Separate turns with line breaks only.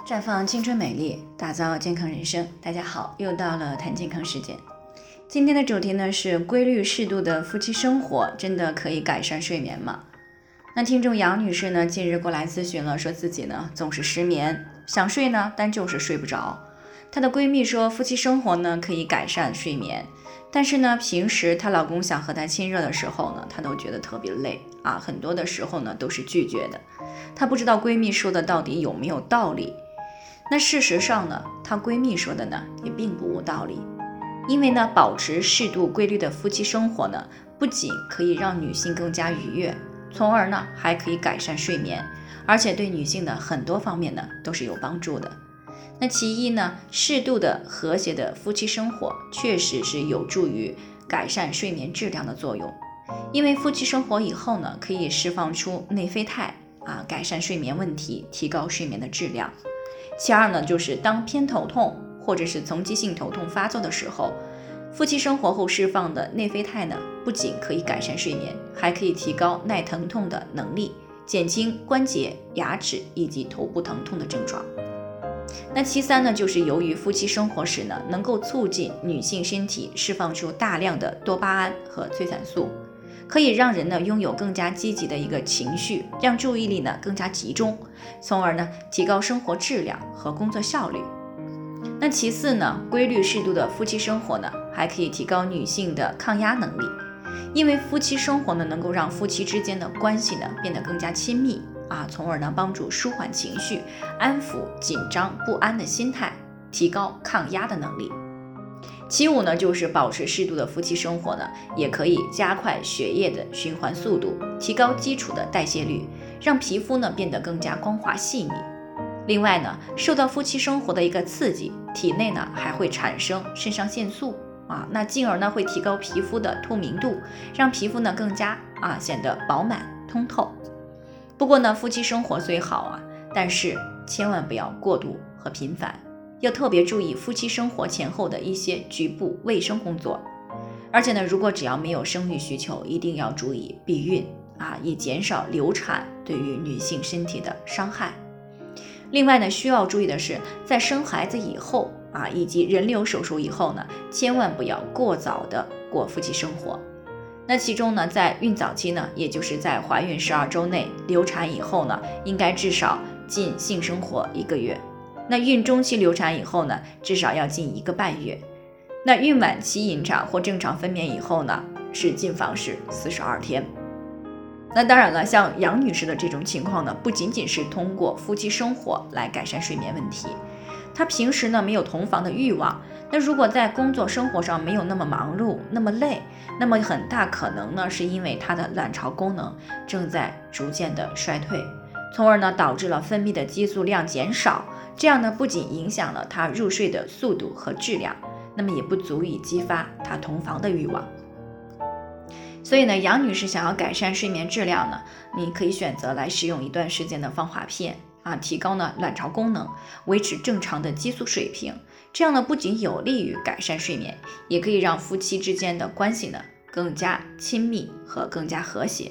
绽放青春美丽，打造健康人生。大家好，又到了谈健康时间。今天的主题呢是规律适度的夫妻生活真的可以改善睡眠吗？那听众杨女士呢近日过来咨询了，说自己呢总是失眠，想睡呢但就是睡不着。她的闺蜜说夫妻生活呢可以改善睡眠，但是呢平时她老公想和她亲热的时候呢，她都觉得特别累啊，很多的时候呢都是拒绝的。她不知道闺蜜说的到底有没有道理。那事实上呢，她闺蜜说的呢也并不无道理，因为呢，保持适度规律的夫妻生活呢，不仅可以让女性更加愉悦，从而呢还可以改善睡眠，而且对女性的很多方面呢都是有帮助的。那其一呢，适度的和谐的夫妻生活确实是有助于改善睡眠质量的作用，因为夫妻生活以后呢，可以释放出内啡肽啊，改善睡眠问题，提高睡眠的质量。其二呢，就是当偏头痛或者是丛集性头痛发作的时候，夫妻生活后释放的内啡肽呢，不仅可以改善睡眠，还可以提高耐疼痛的能力，减轻关节、牙齿以及头部疼痛的症状。那其三呢，就是由于夫妻生活时呢，能够促进女性身体释放出大量的多巴胺和催产素。可以让人呢拥有更加积极的一个情绪，让注意力呢更加集中，从而呢提高生活质量和工作效率。那其次呢，规律适度的夫妻生活呢，还可以提高女性的抗压能力，因为夫妻生活呢能够让夫妻之间的关系呢变得更加亲密啊，从而呢帮助舒缓情绪，安抚紧张不安的心态，提高抗压的能力。其五呢，就是保持适度的夫妻生活呢，也可以加快血液的循环速度，提高基础的代谢率，让皮肤呢变得更加光滑细腻。另外呢，受到夫妻生活的一个刺激，体内呢还会产生肾上腺素啊，那进而呢会提高皮肤的透明度，让皮肤呢更加啊显得饱满通透。不过呢，夫妻生活虽好啊，但是千万不要过度和频繁。要特别注意夫妻生活前后的一些局部卫生工作，而且呢，如果只要没有生育需求，一定要注意避孕啊，以减少流产对于女性身体的伤害。另外呢，需要注意的是，在生孩子以后啊，以及人流手术以后呢，千万不要过早的过夫妻生活。那其中呢，在孕早期呢，也就是在怀孕十二周内，流产以后呢，应该至少禁性生活一个月。那孕中期流产以后呢，至少要禁一个半月。那孕晚期引产或正常分娩以后呢，是禁房事四十二天。那当然了，像杨女士的这种情况呢，不仅仅是通过夫妻生活来改善睡眠问题，她平时呢没有同房的欲望。那如果在工作生活上没有那么忙碌、那么累，那么很大可能呢是因为她的卵巢功能正在逐渐的衰退，从而呢导致了分泌的激素量减少。这样呢，不仅影响了她入睡的速度和质量，那么也不足以激发她同房的欲望。所以呢，杨女士想要改善睡眠质量呢，你可以选择来使用一段时间的芳华片啊，提高呢卵巢功能，维持正常的激素水平。这样呢，不仅有利于改善睡眠，也可以让夫妻之间的关系呢更加亲密和更加和谐。